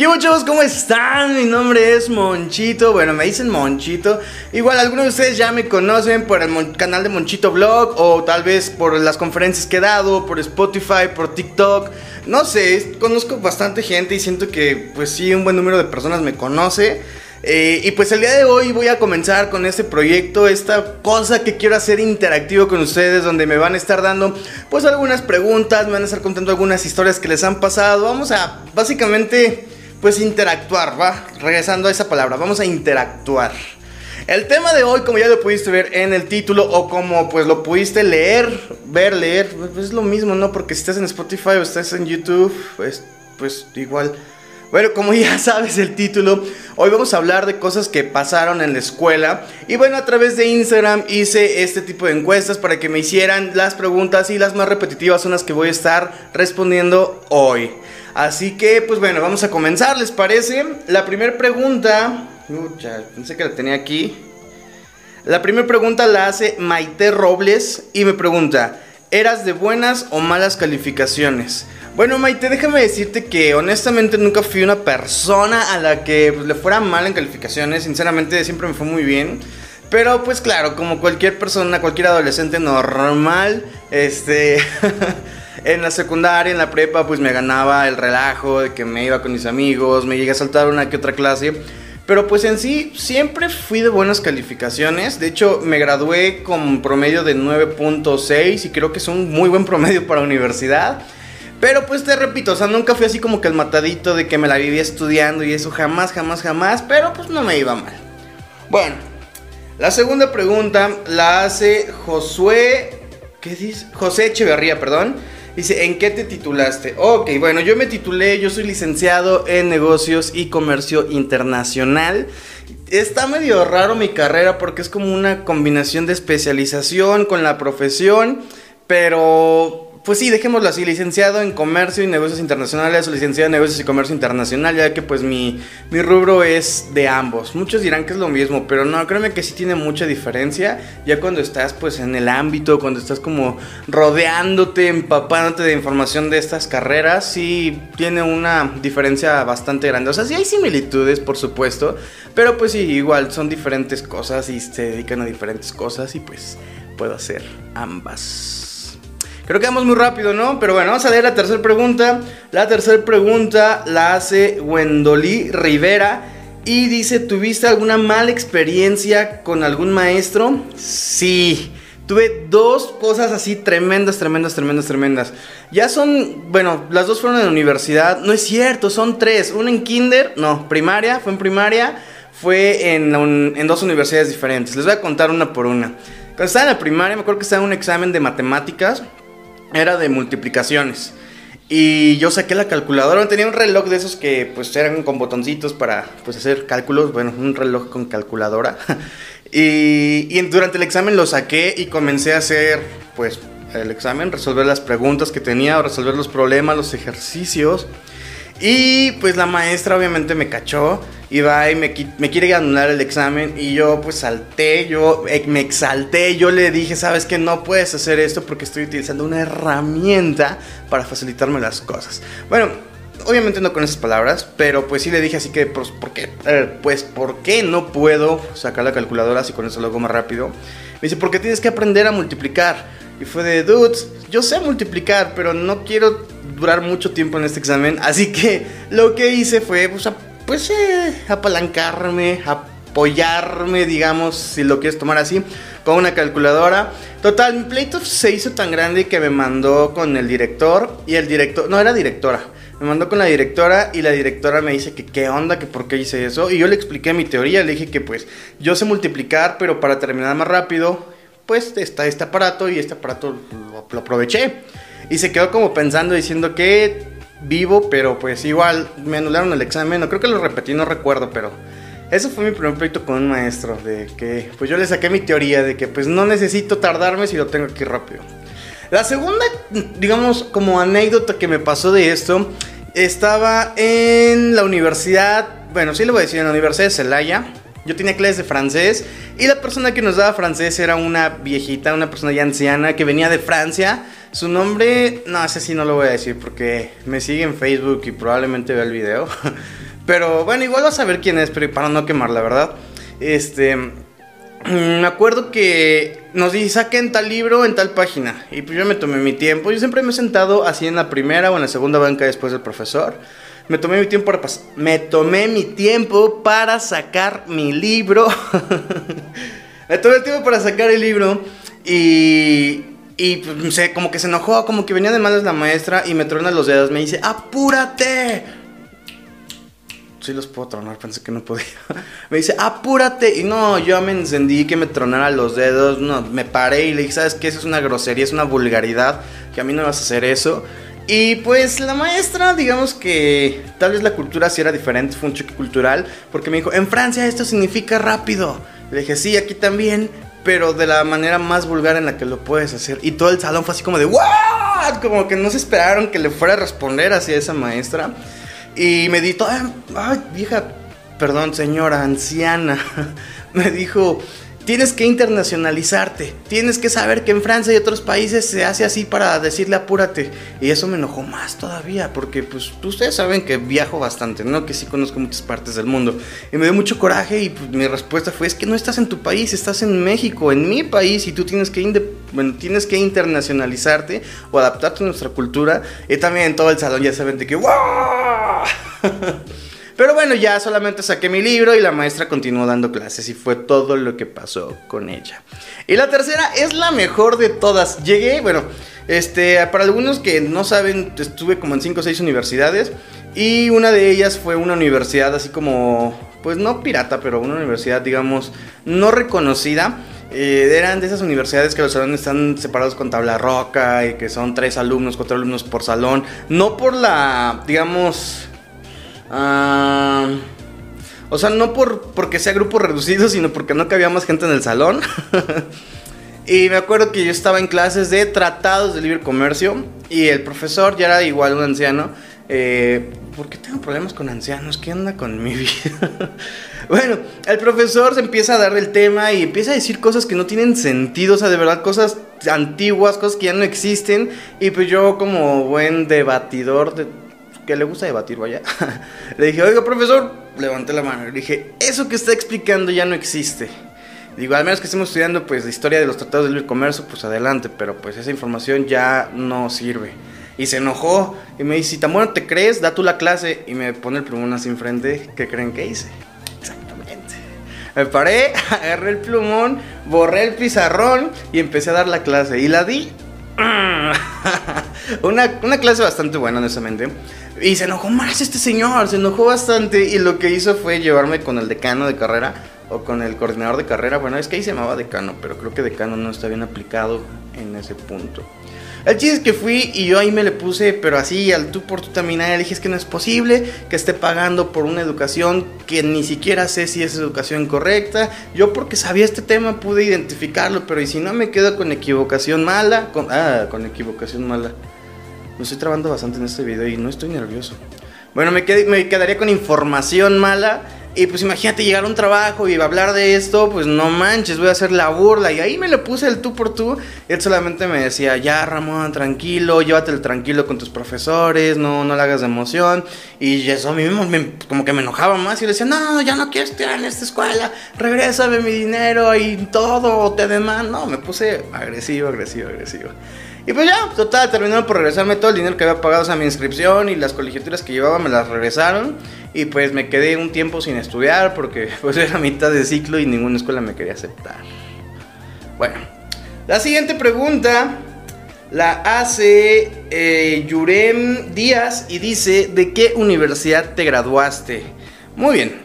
¿Qué chavos? ¿Cómo están? Mi nombre es Monchito. Bueno, me dicen Monchito. Igual algunos de ustedes ya me conocen por el canal de Monchito Blog o tal vez por las conferencias que he dado, por Spotify, por TikTok. No sé, conozco bastante gente y siento que pues sí, un buen número de personas me conoce. Eh, y pues el día de hoy voy a comenzar con este proyecto, esta cosa que quiero hacer interactivo con ustedes, donde me van a estar dando pues algunas preguntas, me van a estar contando algunas historias que les han pasado. Vamos a básicamente pues interactuar, va, regresando a esa palabra, vamos a interactuar. El tema de hoy, como ya lo pudiste ver en el título o como pues lo pudiste leer, ver, leer, pues es lo mismo, ¿no? Porque si estás en Spotify o estás en YouTube, pues, pues igual bueno, como ya sabes el título, hoy vamos a hablar de cosas que pasaron en la escuela. Y bueno, a través de Instagram hice este tipo de encuestas para que me hicieran las preguntas y las más repetitivas son las que voy a estar respondiendo hoy. Así que, pues bueno, vamos a comenzar, ¿les parece? La primera pregunta... Ucha, pensé que la tenía aquí. La primera pregunta la hace Maite Robles y me pregunta, ¿eras de buenas o malas calificaciones? Bueno, Maite, déjame decirte que honestamente nunca fui una persona a la que pues, le fuera mal en calificaciones. Sinceramente, siempre me fue muy bien. Pero pues claro, como cualquier persona, cualquier adolescente normal, este... en la secundaria, en la prepa, pues me ganaba el relajo de que me iba con mis amigos, me llegué a saltar una que otra clase. Pero pues en sí siempre fui de buenas calificaciones. De hecho, me gradué con promedio de 9.6 y creo que es un muy buen promedio para universidad. Pero pues te repito, o sea, nunca fui así como que el matadito de que me la vivía estudiando y eso jamás, jamás, jamás, pero pues no me iba mal. Bueno, la segunda pregunta la hace Josué, ¿qué dice? José Echeverría, perdón. Dice, ¿en qué te titulaste? Ok, bueno, yo me titulé, yo soy licenciado en negocios y comercio internacional. Está medio raro mi carrera porque es como una combinación de especialización con la profesión, pero pues sí, dejémoslo así, licenciado en Comercio y Negocios Internacionales o licenciado en Negocios y Comercio Internacional, ya que pues mi, mi rubro es de ambos. Muchos dirán que es lo mismo, pero no, créeme que sí tiene mucha diferencia, ya cuando estás pues en el ámbito, cuando estás como rodeándote, empapándote de información de estas carreras, sí tiene una diferencia bastante grande. O sea, sí hay similitudes, por supuesto, pero pues sí, igual son diferentes cosas y se dedican a diferentes cosas y pues puedo hacer ambas. Creo que vamos muy rápido, ¿no? Pero bueno, vamos a leer la tercera pregunta. La tercera pregunta la hace Wendolí Rivera. Y dice, ¿tuviste alguna mala experiencia con algún maestro? Sí. Tuve dos cosas así tremendas, tremendas, tremendas, tremendas. Ya son, bueno, las dos fueron en la universidad. No es cierto, son tres. Una en kinder, no, primaria, fue en primaria. Fue en, en dos universidades diferentes. Les voy a contar una por una. Cuando estaba en la primaria, me acuerdo que estaba en un examen de matemáticas era de multiplicaciones. Y yo saqué la calculadora, tenía un reloj de esos que pues eran con botoncitos para pues hacer cálculos, bueno, un reloj con calculadora. y, y durante el examen lo saqué y comencé a hacer pues el examen, resolver las preguntas que tenía, resolver los problemas, los ejercicios. Y pues la maestra obviamente me cachó y va y me, quiere anular el examen y yo pues salté, yo me exalté, yo le dije, sabes que no puedes hacer esto porque estoy utilizando una herramienta para facilitarme las cosas. Bueno, obviamente no con esas palabras, pero pues sí le dije así que, pues, ¿por qué? Pues, ¿por qué no puedo sacar la calculadora si con eso lo hago más rápido? Me dice, porque tienes que aprender a multiplicar. Y fue de, dudes, yo sé multiplicar, pero no quiero durar mucho tiempo en este examen. Así que lo que hice fue pues, pues eh, apalancarme, apoyarme, digamos, si lo quieres tomar así, con una calculadora. Total, mi pleito se hizo tan grande que me mandó con el director y el director, no era directora. Me mandó con la directora y la directora me dice que qué onda, que por qué hice eso. Y yo le expliqué mi teoría, le dije que pues yo sé multiplicar, pero para terminar más rápido, pues está este aparato y este aparato lo aproveché. Y se quedó como pensando, diciendo que vivo, pero pues igual me anularon el examen. No creo que lo repetí, no recuerdo, pero eso fue mi primer proyecto con un maestro. De que pues yo le saqué mi teoría de que pues no necesito tardarme si lo tengo aquí rápido. La segunda, digamos, como anécdota que me pasó de esto, estaba en la universidad, bueno, sí le voy a decir, en la Universidad de Celaya. Yo tenía clases de francés y la persona que nos daba francés era una viejita, una persona ya anciana que venía de Francia Su nombre, no, ese sí no lo voy a decir porque me sigue en Facebook y probablemente vea el video. Pero bueno, igual vas a ver quién es, pero para no quemar, la verdad. Este, me acuerdo que nos dice, saquen tal libro en tal página. Y pues yo me tomé mi tiempo. Yo siempre me he sentado así en la primera o en la segunda banca después del profesor. Me tomé mi tiempo para me tomé mi tiempo para sacar mi libro. me tomé el tiempo para sacar el libro y y pues, sé, como que se enojó, como que venía de malas la maestra y me trona los dedos, me dice, "Apúrate." Sí los puedo tronar, pensé que no podía. me dice, "Apúrate." Y no, yo me encendí que me tronara los dedos, no, me paré y le dije, "¿Sabes qué? Eso es una grosería, es una vulgaridad, que a mí no vas a hacer eso." Y pues la maestra, digamos que tal vez la cultura sí era diferente, fue un choque cultural, porque me dijo, en Francia esto significa rápido. Le dije, sí, aquí también, pero de la manera más vulgar en la que lo puedes hacer. Y todo el salón fue así como de, ¿what? Como que no se esperaron que le fuera a responder así esa maestra. Y me dijo, ay, vieja, perdón, señora, anciana. me dijo, Tienes que internacionalizarte. Tienes que saber que en Francia y otros países se hace así para decirle apúrate. Y eso me enojó más todavía, porque pues ustedes saben que viajo bastante, ¿no? Que sí conozco muchas partes del mundo. Y me dio mucho coraje y pues, mi respuesta fue, es que no estás en tu país, estás en México, en mi país, y tú tienes que, bueno, tienes que internacionalizarte o adaptarte a nuestra cultura. Y también en todo el salón ya saben de que ¡Wow! Pero bueno, ya solamente saqué mi libro y la maestra continuó dando clases y fue todo lo que pasó con ella. Y la tercera es la mejor de todas. Llegué, bueno, este, para algunos que no saben, estuve como en 5 o 6 universidades y una de ellas fue una universidad así como, pues no pirata, pero una universidad, digamos, no reconocida. Eh, eran de esas universidades que los salones están separados con tabla roca y que son tres alumnos, cuatro alumnos por salón. No por la, digamos, Ah, o sea, no por porque sea grupo reducido, sino porque no cabía más gente en el salón. y me acuerdo que yo estaba en clases de tratados de libre comercio y el profesor ya era igual un anciano. Eh, ¿Por qué tengo problemas con ancianos? ¿Qué anda con mi vida? bueno, el profesor se empieza a dar el tema y empieza a decir cosas que no tienen sentido, o sea, de verdad, cosas antiguas, cosas que ya no existen. Y pues yo como buen debatidor de que le gusta debatir, vaya. le dije, oiga, profesor, levanté la mano. Le dije, eso que está explicando ya no existe. Digo, al menos que estemos estudiando pues la historia de los tratados de libre comercio, pues adelante, pero pues esa información ya no sirve. Y se enojó y me dice, si tan bueno te crees, da tú la clase. Y me pone el plumón así enfrente, ¿qué creen que hice? Exactamente. Me paré, agarré el plumón, borré el pizarrón y empecé a dar la clase. Y la di. una, una clase bastante buena, honestamente. Y se enojó más este señor, se enojó bastante y lo que hizo fue llevarme con el decano de carrera o con el coordinador de carrera. Bueno, es que ahí se llamaba decano, pero creo que decano no está bien aplicado en ese punto. El chiste es que fui y yo ahí me le puse, pero así al tú por tu también, le dije que no es posible que esté pagando por una educación que ni siquiera sé si es educación correcta. Yo porque sabía este tema pude identificarlo, pero y si no me quedo con equivocación mala, con, ah, con equivocación mala. Me estoy trabando bastante en este video y no estoy nervioso. Bueno, me, me quedaría con información mala. Y pues imagínate llegar a un trabajo y hablar de esto, pues no manches, voy a hacer la burla. Y ahí me le puse el tú por tú. Él solamente me decía, ya Ramón, tranquilo, llévatelo tranquilo con tus profesores, no, no le hagas de emoción. Y eso a mí mismo como que me enojaba más y le decía, no, ya no quiero estudiar en esta escuela, regrésame mi dinero y todo, te demando. No, me puse agresivo, agresivo, agresivo. Y pues ya, total, terminaron por regresarme todo el dinero que había pagado a mi inscripción y las colegiaturas que llevaba me las regresaron. Y pues me quedé un tiempo sin estudiar porque pues era mitad de ciclo y ninguna escuela me quería aceptar. Bueno, la siguiente pregunta la hace eh, Yurem Díaz y dice, ¿de qué universidad te graduaste? Muy bien,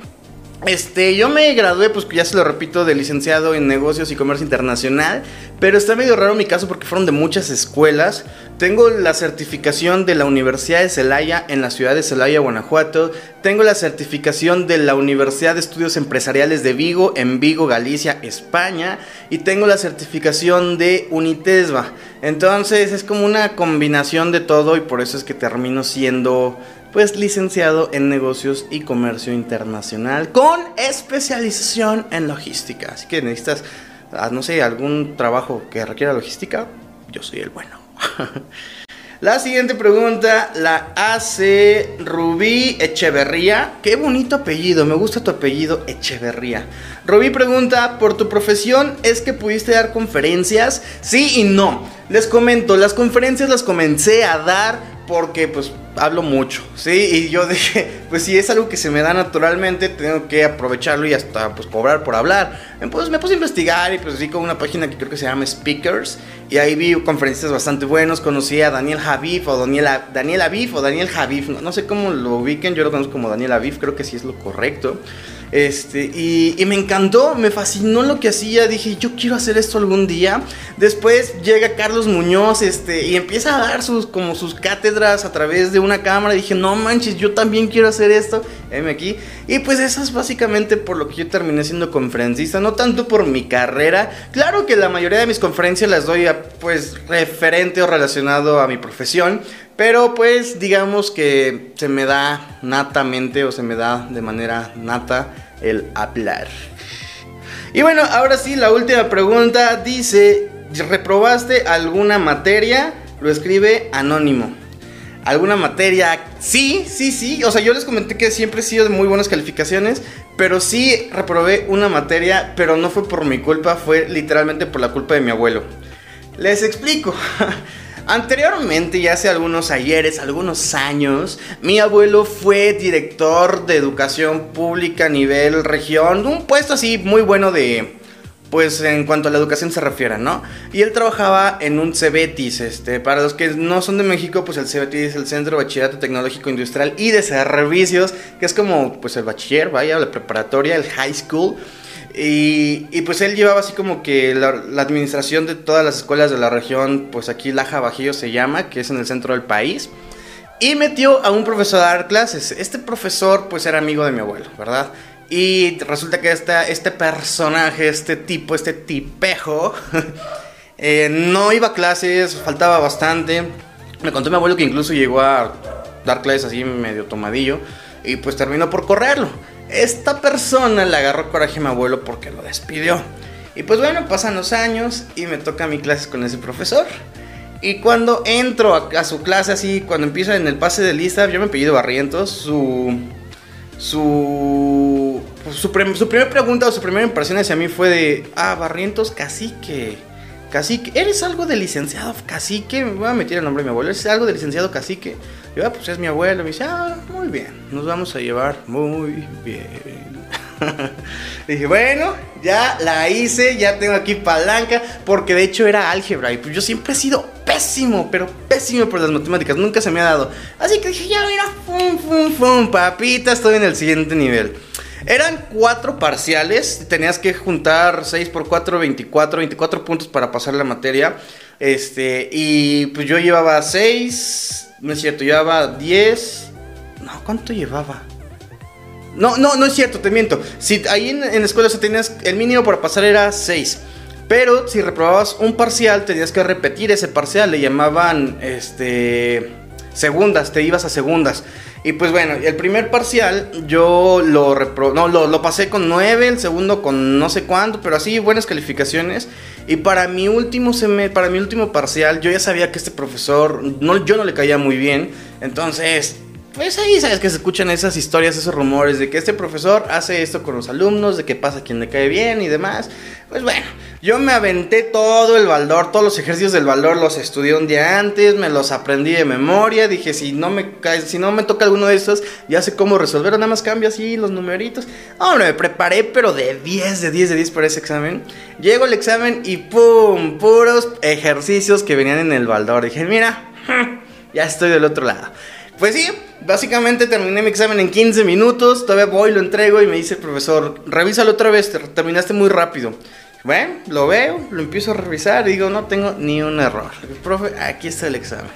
este, yo me gradué, pues ya se lo repito, de licenciado en negocios y comercio internacional, pero está medio raro mi caso porque fueron de muchas escuelas. Tengo la certificación de la Universidad de Celaya en la ciudad de Celaya, Guanajuato. Tengo la certificación de la Universidad de Estudios Empresariales de Vigo en Vigo, Galicia, España. Y tengo la certificación de Unitesba. Entonces es como una combinación de todo y por eso es que termino siendo pues licenciado en negocios y comercio internacional con especialización en logística. Así que necesitas, ah, no sé, algún trabajo que requiera logística, yo soy el bueno. La siguiente pregunta la hace Rubí Echeverría. Qué bonito apellido, me gusta tu apellido Echeverría. Rubí pregunta, ¿por tu profesión es que pudiste dar conferencias? Sí y no. Les comento, las conferencias las comencé a dar porque pues hablo mucho, ¿sí? Y yo dije, pues si es algo que se me da naturalmente, tengo que aprovecharlo y hasta pues cobrar por hablar. Entonces me puse a investigar y pues vi con una página que creo que se llama Speakers y ahí vi conferencias bastante buenos, conocí a Daniel Javif o Daniel, Daniel Aviv o Daniel Javif, no, sé cómo lo ubiquen, yo lo conozco como Daniel Aviv, creo que sí es lo correcto. Este, y, me encantó, me fascinó lo que hacía. Dije, yo quiero hacer esto algún día. Después llega Carlos Muñoz este, y empieza a dar sus, como sus cátedras a través de una cámara. dije, no manches, yo también quiero hacer esto. M aquí. Y pues eso es básicamente por lo que yo terminé siendo conferencista. No tanto por mi carrera. Claro que la mayoría de mis conferencias las doy a, pues referente o relacionado a mi profesión. Pero pues digamos que se me da natamente o se me da de manera nata el hablar. Y bueno, ahora sí, la última pregunta dice, ¿reprobaste alguna materia? Lo escribe anónimo. ¿Alguna materia? Sí, sí, sí. O sea, yo les comenté que siempre he sido de muy buenas calificaciones, pero sí reprobé una materia, pero no fue por mi culpa, fue literalmente por la culpa de mi abuelo. Les explico. Anteriormente, ya hace algunos ayeres, algunos años, mi abuelo fue director de educación pública a nivel región, un puesto así muy bueno de, pues en cuanto a la educación se refiere, ¿no? Y él trabajaba en un CEBETIS, este, para los que no son de México, pues el CEBETIS es el Centro de Bachillerato Tecnológico Industrial y de Servicios, que es como, pues el bachiller, vaya, la preparatoria, el high school. Y, pues él llevaba así como que la, administración de todas las escuelas de la región, pues aquí Laja Bajío se llama, que es en el centro del país. Y metió a un profesor a dar clases. Este profesor pues era amigo de mi abuelo, ¿verdad? Y resulta que este, personaje, este tipo, este tipejo, eh, no iba a clases, faltaba bastante. Me contó mi abuelo que incluso llegó a dar clases así medio tomadillo y pues terminó por correrlo. Esta persona le agarró coraje a mi abuelo porque lo despidió. Y pues bueno, pasan los años y me toca mi clase con ese profesor. Y cuando entro a, su clase así, cuando empieza en el pase de lista, yo me pedido Barrientos, su... Su... Su, su primera pregunta o su primera impresión hacia mí fue de... Ah, Barrientos, cacique. Cacique, ¿eres algo de licenciado cacique? Me voy a meter el nombre de mi abuelo. ¿Eres algo de licenciado cacique? Yo, ah, pues es mi abuelo. Me dice, ah, muy bien, nos vamos a llevar muy bien. Dije, bueno, ya la hice, ya tengo aquí palanca, porque de hecho era álgebra y pues yo siempre he sido pésimo, pero pésimo por las matemáticas, nunca se me ha dado. Así que dije, ya mira, fum, fum, fum, papita, estoy en el siguiente nivel. Eran cuatro parciales, tenías que juntar 6 por 4, 24, 24 puntos para pasar la materia. Este, y pues yo llevaba 6, no es cierto, llevaba 10. No, ¿cuánto llevaba? No, no, no es cierto, te miento. Si ahí en, la escuela se tenías. El mínimo para pasar era 6. Pero si reprobabas un parcial, tenías que repetir ese parcial. Le llamaban este. Segundas, te ibas a segundas. Y pues bueno, el primer parcial yo lo, no, lo, pasé con 9, el segundo con no sé cuánto, pero así buenas calificaciones. Y para mi último para mi último parcial, yo ya sabía que este profesor, no, yo no le caía muy bien. Entonces, pues ahí sabes que se escuchan esas historias, esos rumores de que este profesor hace esto con los alumnos, de que pasa quien le cae bien y demás. Pues bueno, yo me aventé todo el valor, todos los ejercicios del valor los estudié un día antes, me los aprendí de memoria, dije si no me si no me toca alguno de estos, ya sé cómo resolver, nada más cambio así los numeritos. Hombre, me preparé pero de 10, de 10, de 10 para ese examen. Llego al examen y pum, puros ejercicios que venían en el baldor. Dije, mira, ya estoy del otro lado. Pues sí, básicamente terminé mi examen en 15 minutos, todavía voy, lo entrego y me dice el profesor, revísalo otra vez, terminaste muy rápido. Bueno, lo veo, lo empiezo a revisar y digo, no tengo ni un error. Profe, aquí está el examen.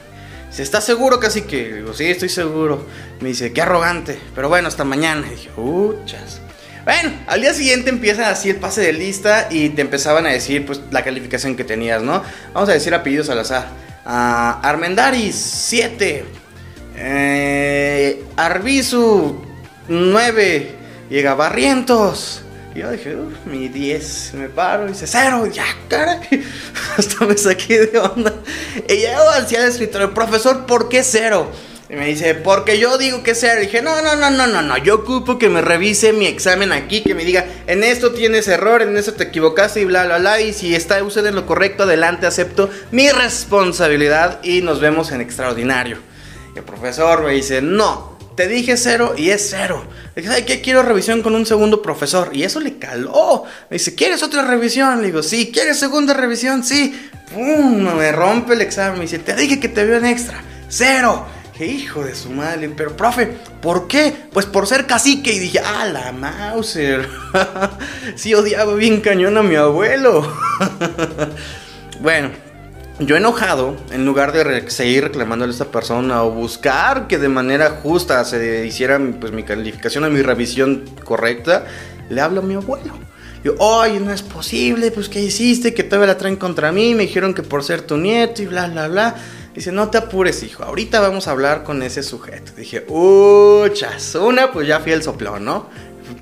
¿Se está seguro casi que? Digo, sí, estoy seguro. Me dice, qué arrogante. Pero bueno, hasta mañana. Y dije, uchas. Bueno, al día siguiente empieza así el pase de lista y te empezaban a decir pues la calificación que tenías, ¿no? Vamos a decir apellidos al azar. Uh, Armendaris, 7. Eh, Arbizu, 9. Llega Barrientos. Y yo dije, uff, mi 10. Me paro y dice, cero. Y ya, cara. Hasta me saqué de onda. Y llego hacia el escritorio, profesor, ¿por qué cero? Y me dice, porque yo digo que sea. dije, no, no, no, no, no, no. Yo ocupo que me revise mi examen aquí, que me diga, en esto tienes error, en esto te equivocaste y bla, bla, bla. Y si está usted en lo correcto, adelante, acepto mi responsabilidad y nos vemos en extraordinario. Y el profesor me dice, no, te dije cero y es cero. Le dije, ¿sabes qué? Quiero revisión con un segundo profesor. Y eso le caló. Me dice, ¿quieres otra revisión? Le digo, sí, ¿quieres segunda revisión? Sí. Pum, me rompe el examen. Me dice, te dije que te veo en extra. Cero hijo de su madre, pero profe, ¿por qué? Pues por ser cacique. Y dije, ah, la Mauser. sí odiaba bien cañón a mi abuelo. bueno, yo enojado, en lugar de seguir reclamándole a esta persona o buscar que de manera justa se hiciera pues, mi calificación o mi revisión correcta, le hablo a mi abuelo. Yo, oye, no es posible, pues ¿qué hiciste? Que todavía la traen contra mí, me dijeron que por ser tu nieto y bla, bla, bla. Dice, no te apures, hijo, ahorita vamos a hablar con ese sujeto. Dije, uchas, una, pues ya fui el soplón, ¿no?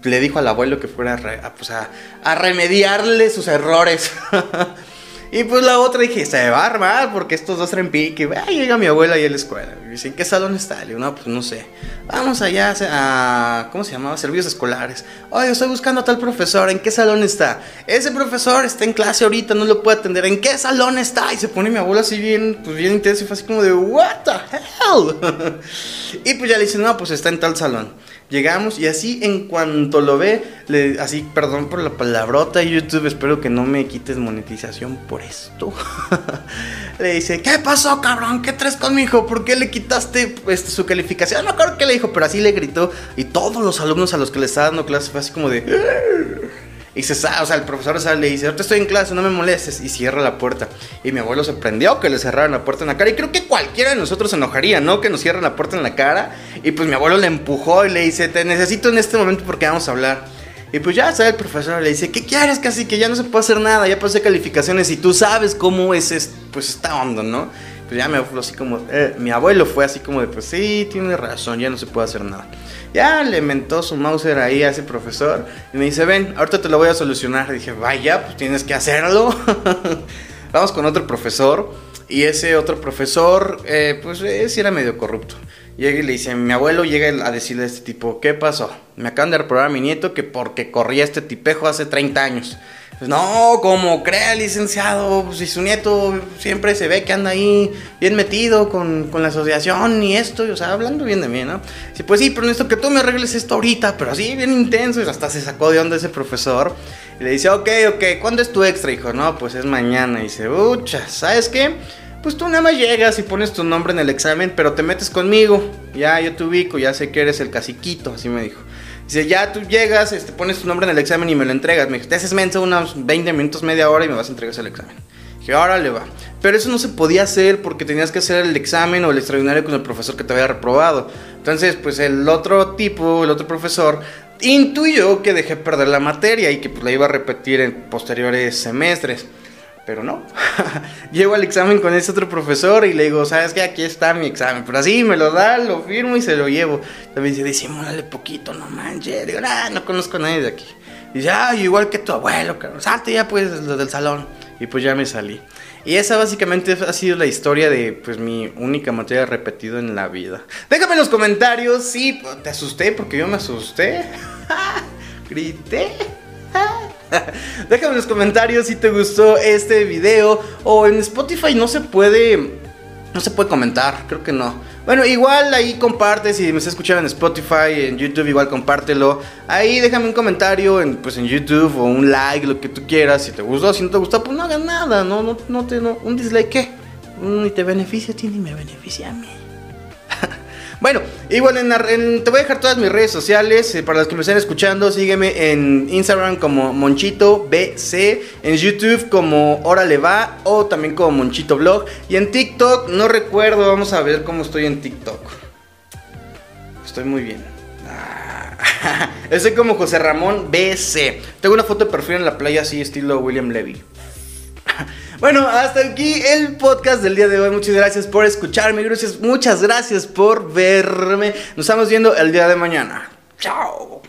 Le dijo al abuelo que fuera a, pues a remediarle sus errores. Y pues la otra dije, se va a armar porque estos dos traen pique. Ay, llega mi abuela ahí a la escuela. Y dice, ¿en qué salón está? Le digo, no, pues no sé. Vamos allá a, ¿cómo se llamaba? Servicios escolares. Oye, estoy buscando a tal profesor. ¿En qué salón está? Ese profesor está en clase ahorita, no lo puedo atender. ¿En qué salón está? Y se pone mi abuela así bien, pues bien intenso y fue así como de, ¿What the hell? y pues ya le dice, no, pues está en tal salón. Llegamos y así en cuanto lo ve, le, así, perdón por la palabrota YouTube, espero que no me quites monetización por esto. le dice, ¿qué pasó, cabrón? ¿Qué traes conmigo? ¿Por qué le quitaste este, su calificación? No creo que le dijo, pero así le gritó. Y todos los alumnos a los que le estaba dando clase fue así como de... Y se o sea, el profesor sale y dice, ahorita estoy en clase, no me molestes. Y cierra la puerta. Y mi abuelo se prendió que le cerraran la puerta en la cara. Y creo que cualquiera de nosotros se enojaría, ¿no? Que nos cierren la puerta en la cara. Y pues mi abuelo le empujó y le dice, te necesito en este momento porque vamos a hablar. Y pues ya sale el profesor le dice, ¿qué quieres casi? Que ya no se puede hacer nada, ya pasé calificaciones y tú sabes cómo es, pues esta onda, ¿no? Pues ya me fue así como, eh, mi abuelo fue así como de, pues sí, tiene razón, ya no se puede hacer nada. Ya le mentó su Mauser ahí a ese profesor y me dice, ven, ahorita te lo voy a solucionar. Y dije, vaya, pues tienes que hacerlo. Vamos con otro profesor y ese otro profesor, eh, pues sí era medio corrupto. Llega y le dice, mi abuelo llega a decirle a este tipo, ¿qué pasó? Me acaban de reprobar a mi nieto que porque corría este tipejo hace 30 años. Pues no, como crea licenciado, si su nieto siempre se ve que anda ahí bien metido con, la asociación y esto, y, o sea, hablando bien de mí, ¿no? Sí, pues sí, pero necesito que tú me arregles esto ahorita, pero así, bien intenso, y hasta se sacó de onda ese profesor. Y le dice, ok, ok, ¿cuándo es tu extra, hijo? No, pues es mañana. Y dice, ucha, ¿sabes qué? Pues tú nada más llegas y pones tu nombre en el examen, pero te metes conmigo. Ya, yo te ubico, ya sé que eres el caciquito, así me dijo. Dice, ya tú llegas, este, pones tu nombre en el examen y me lo entregas. Me dijo, te haces mensa unos 20 minutos, media hora y me vas a entregar el examen. Dije, ahora le va. Pero eso no se podía hacer porque tenías que hacer el examen o el extraordinario con el profesor que te había reprobado. Entonces, pues el otro tipo, el otro profesor, intuyó que dejé perder la materia y que pues, la iba a repetir en posteriores semestres. Pero no. Llego al examen con ese otro profesor y le digo, ¿sabes qué? Aquí está mi examen. Pero así me lo da, lo firmo y se lo llevo. También dice, disimúlale poquito, no manches. Digo, no conozco a nadie de aquí. dice, ah, igual que tu abuelo, cabrón. Salte ya pues lo del salón. Y pues ya me salí. Y esa básicamente ha sido la historia de pues mi única materia repetida en la vida. Déjame en los comentarios si te asusté porque yo me asusté. Grité. Déjame en los comentarios si te gustó este video. O en Spotify no se puede. No se puede comentar, creo que no. Bueno, igual ahí comparte, si me estás escuchando en Spotify, en YouTube, igual compártelo. Ahí déjame un comentario en, pues, en YouTube o un like, lo que tú quieras. Si te gustó, si no te gustó, pues no hagas nada. No, no, no te, no, un dislike, ¿qué? Ni te beneficia a ti ni me beneficia a mí. Bueno, igual en, te voy a dejar todas mis redes sociales. Eh, para los que me estén escuchando, sígueme en Instagram como Monchito BC, en YouTube como Órale Va o también como Monchito Blog. Y en TikTok, no recuerdo, vamos a ver cómo estoy en TikTok. Estoy muy bien. Ah, estoy como José Ramón BC. Tengo una foto de perfil en la playa así, estilo William Levy. Bueno, hasta aquí el podcast del día de hoy. Muchas gracias por escucharme. Gracias, muchas gracias por verme. Nos estamos viendo el día de mañana. Chao.